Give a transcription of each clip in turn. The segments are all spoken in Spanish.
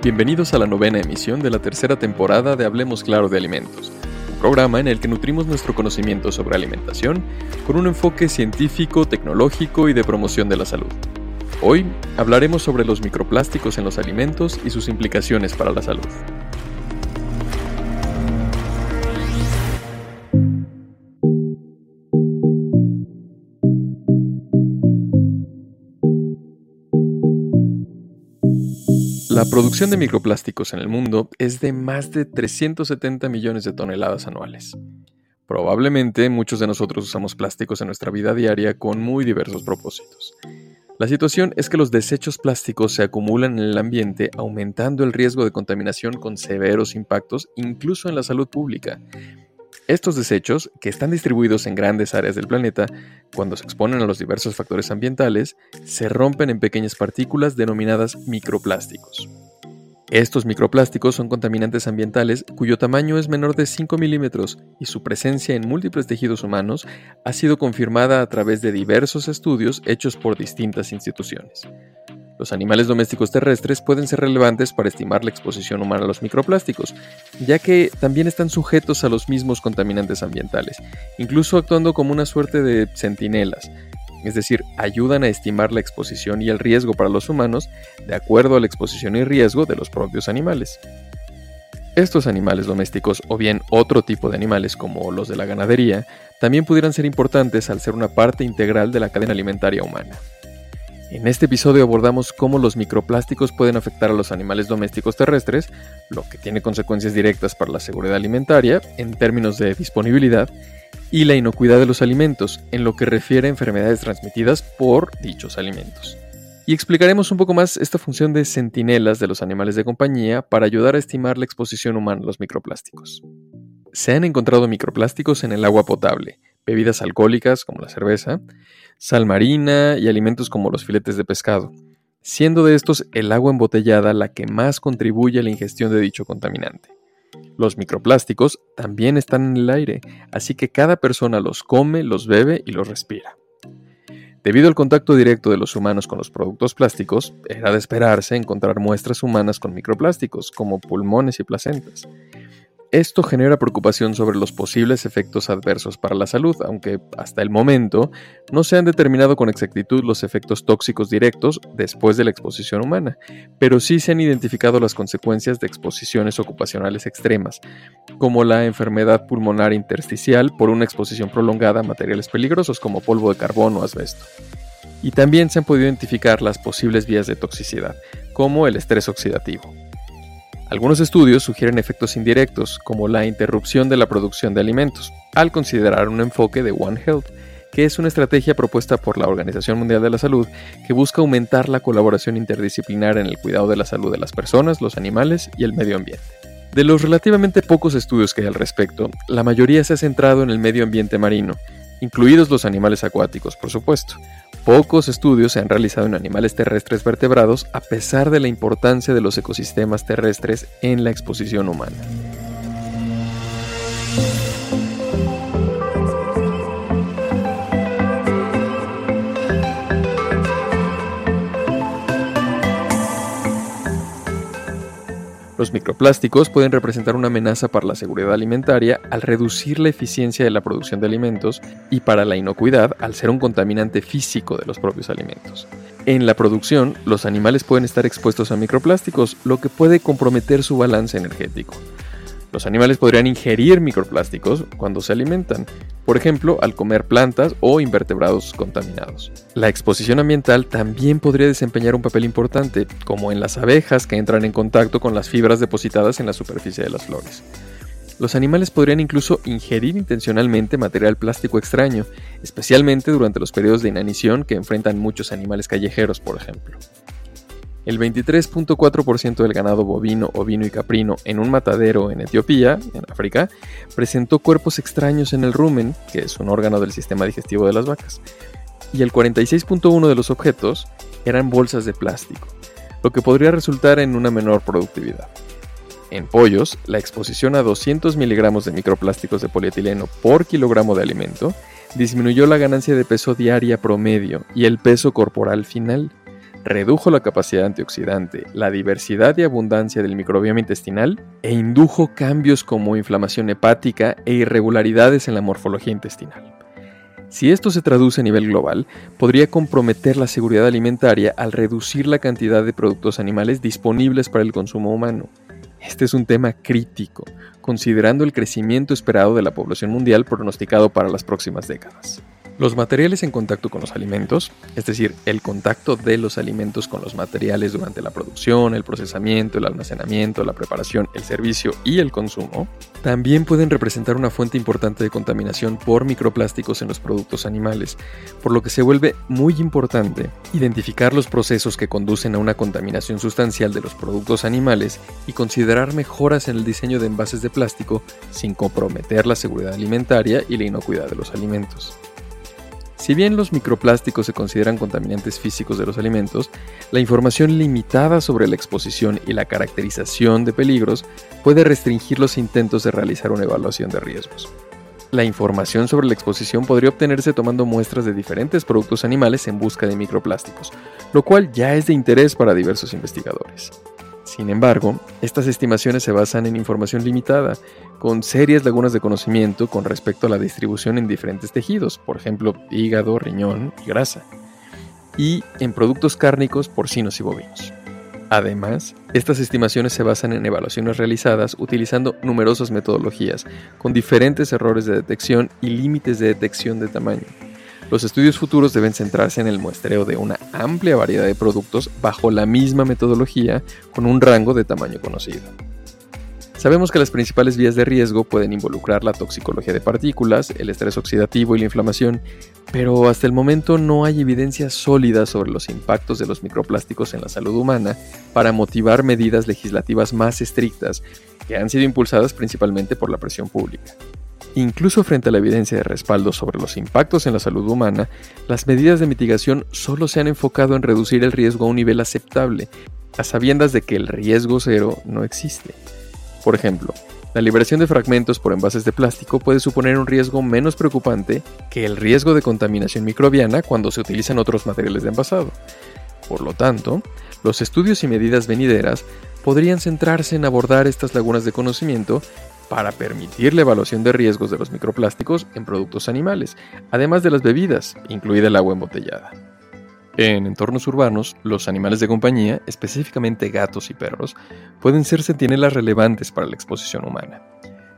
Bienvenidos a la novena emisión de la tercera temporada de Hablemos Claro de Alimentos, un programa en el que nutrimos nuestro conocimiento sobre alimentación con un enfoque científico, tecnológico y de promoción de la salud. Hoy hablaremos sobre los microplásticos en los alimentos y sus implicaciones para la salud. La producción de microplásticos en el mundo es de más de 370 millones de toneladas anuales. Probablemente muchos de nosotros usamos plásticos en nuestra vida diaria con muy diversos propósitos. La situación es que los desechos plásticos se acumulan en el ambiente aumentando el riesgo de contaminación con severos impactos incluso en la salud pública, estos desechos, que están distribuidos en grandes áreas del planeta, cuando se exponen a los diversos factores ambientales, se rompen en pequeñas partículas denominadas microplásticos. Estos microplásticos son contaminantes ambientales cuyo tamaño es menor de 5 milímetros y su presencia en múltiples tejidos humanos ha sido confirmada a través de diversos estudios hechos por distintas instituciones. Los animales domésticos terrestres pueden ser relevantes para estimar la exposición humana a los microplásticos, ya que también están sujetos a los mismos contaminantes ambientales, incluso actuando como una suerte de centinelas, es decir, ayudan a estimar la exposición y el riesgo para los humanos de acuerdo a la exposición y riesgo de los propios animales. Estos animales domésticos o bien otro tipo de animales como los de la ganadería también pudieran ser importantes al ser una parte integral de la cadena alimentaria humana. En este episodio abordamos cómo los microplásticos pueden afectar a los animales domésticos terrestres, lo que tiene consecuencias directas para la seguridad alimentaria en términos de disponibilidad y la inocuidad de los alimentos en lo que refiere a enfermedades transmitidas por dichos alimentos. Y explicaremos un poco más esta función de centinelas de los animales de compañía para ayudar a estimar la exposición humana a los microplásticos. Se han encontrado microplásticos en el agua potable, bebidas alcohólicas como la cerveza, sal marina y alimentos como los filetes de pescado, siendo de estos el agua embotellada la que más contribuye a la ingestión de dicho contaminante. Los microplásticos también están en el aire, así que cada persona los come, los bebe y los respira. Debido al contacto directo de los humanos con los productos plásticos, era de esperarse encontrar muestras humanas con microplásticos, como pulmones y placentas. Esto genera preocupación sobre los posibles efectos adversos para la salud, aunque hasta el momento no se han determinado con exactitud los efectos tóxicos directos después de la exposición humana, pero sí se han identificado las consecuencias de exposiciones ocupacionales extremas, como la enfermedad pulmonar intersticial por una exposición prolongada a materiales peligrosos como polvo de carbono o asbesto. Y también se han podido identificar las posibles vías de toxicidad, como el estrés oxidativo. Algunos estudios sugieren efectos indirectos, como la interrupción de la producción de alimentos, al considerar un enfoque de One Health, que es una estrategia propuesta por la Organización Mundial de la Salud que busca aumentar la colaboración interdisciplinar en el cuidado de la salud de las personas, los animales y el medio ambiente. De los relativamente pocos estudios que hay al respecto, la mayoría se ha centrado en el medio ambiente marino, incluidos los animales acuáticos, por supuesto, Pocos estudios se han realizado en animales terrestres vertebrados a pesar de la importancia de los ecosistemas terrestres en la exposición humana. Los microplásticos pueden representar una amenaza para la seguridad alimentaria al reducir la eficiencia de la producción de alimentos y para la inocuidad al ser un contaminante físico de los propios alimentos. En la producción, los animales pueden estar expuestos a microplásticos, lo que puede comprometer su balance energético. Los animales podrían ingerir microplásticos cuando se alimentan, por ejemplo, al comer plantas o invertebrados contaminados. La exposición ambiental también podría desempeñar un papel importante, como en las abejas que entran en contacto con las fibras depositadas en la superficie de las flores. Los animales podrían incluso ingerir intencionalmente material plástico extraño, especialmente durante los periodos de inanición que enfrentan muchos animales callejeros, por ejemplo. El 23.4% del ganado bovino, ovino y caprino en un matadero en Etiopía, en África, presentó cuerpos extraños en el rumen, que es un órgano del sistema digestivo de las vacas, y el 46.1% de los objetos eran bolsas de plástico, lo que podría resultar en una menor productividad. En pollos, la exposición a 200 miligramos de microplásticos de polietileno por kilogramo de alimento disminuyó la ganancia de peso diaria promedio y el peso corporal final, redujo la capacidad antioxidante, la diversidad y abundancia del microbioma intestinal e indujo cambios como inflamación hepática e irregularidades en la morfología intestinal. Si esto se traduce a nivel global, podría comprometer la seguridad alimentaria al reducir la cantidad de productos animales disponibles para el consumo humano. Este es un tema crítico, considerando el crecimiento esperado de la población mundial pronosticado para las próximas décadas. Los materiales en contacto con los alimentos, es decir, el contacto de los alimentos con los materiales durante la producción, el procesamiento, el almacenamiento, la preparación, el servicio y el consumo, también pueden representar una fuente importante de contaminación por microplásticos en los productos animales, por lo que se vuelve muy importante identificar los procesos que conducen a una contaminación sustancial de los productos animales y considerar mejoras en el diseño de envases de plástico sin comprometer la seguridad alimentaria y la inocuidad de los alimentos. Si bien los microplásticos se consideran contaminantes físicos de los alimentos, la información limitada sobre la exposición y la caracterización de peligros puede restringir los intentos de realizar una evaluación de riesgos. La información sobre la exposición podría obtenerse tomando muestras de diferentes productos animales en busca de microplásticos, lo cual ya es de interés para diversos investigadores. Sin embargo, estas estimaciones se basan en información limitada, con serias lagunas de conocimiento con respecto a la distribución en diferentes tejidos, por ejemplo, hígado, riñón y grasa, y en productos cárnicos, porcinos y bovinos. Además, estas estimaciones se basan en evaluaciones realizadas utilizando numerosas metodologías, con diferentes errores de detección y límites de detección de tamaño. Los estudios futuros deben centrarse en el muestreo de una amplia variedad de productos bajo la misma metodología con un rango de tamaño conocido. Sabemos que las principales vías de riesgo pueden involucrar la toxicología de partículas, el estrés oxidativo y la inflamación, pero hasta el momento no hay evidencia sólida sobre los impactos de los microplásticos en la salud humana para motivar medidas legislativas más estrictas que han sido impulsadas principalmente por la presión pública. Incluso frente a la evidencia de respaldo sobre los impactos en la salud humana, las medidas de mitigación solo se han enfocado en reducir el riesgo a un nivel aceptable, a sabiendas de que el riesgo cero no existe. Por ejemplo, la liberación de fragmentos por envases de plástico puede suponer un riesgo menos preocupante que el riesgo de contaminación microbiana cuando se utilizan otros materiales de envasado. Por lo tanto, los estudios y medidas venideras podrían centrarse en abordar estas lagunas de conocimiento para permitir la evaluación de riesgos de los microplásticos en productos animales, además de las bebidas, incluida el agua embotellada. En entornos urbanos, los animales de compañía, específicamente gatos y perros, pueden ser centinelas relevantes para la exposición humana.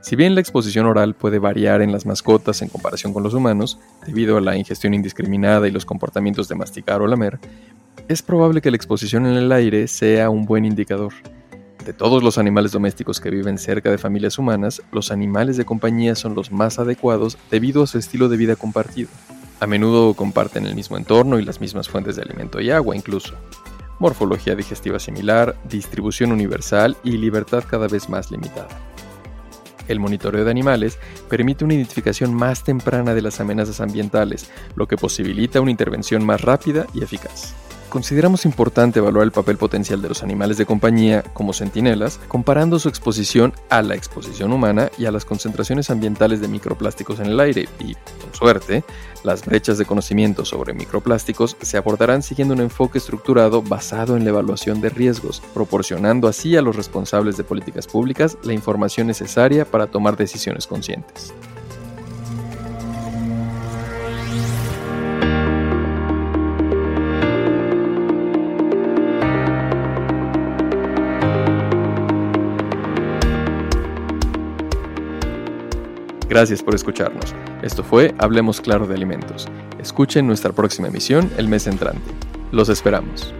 Si bien la exposición oral puede variar en las mascotas en comparación con los humanos, debido a la ingestión indiscriminada y los comportamientos de masticar o lamer, es probable que la exposición en el aire sea un buen indicador. De todos los animales domésticos que viven cerca de familias humanas, los animales de compañía son los más adecuados debido a su estilo de vida compartido. A menudo comparten el mismo entorno y las mismas fuentes de alimento y agua incluso. Morfología digestiva similar, distribución universal y libertad cada vez más limitada. El monitoreo de animales permite una identificación más temprana de las amenazas ambientales, lo que posibilita una intervención más rápida y eficaz. Consideramos importante evaluar el papel potencial de los animales de compañía como centinelas, comparando su exposición a la exposición humana y a las concentraciones ambientales de microplásticos en el aire y, con suerte, las brechas de conocimiento sobre microplásticos se abordarán siguiendo un enfoque estructurado basado en la evaluación de riesgos, proporcionando así a los responsables de políticas públicas la información necesaria para tomar decisiones conscientes. Gracias por escucharnos. Esto fue Hablemos Claro de Alimentos. Escuchen nuestra próxima emisión el mes entrante. Los esperamos.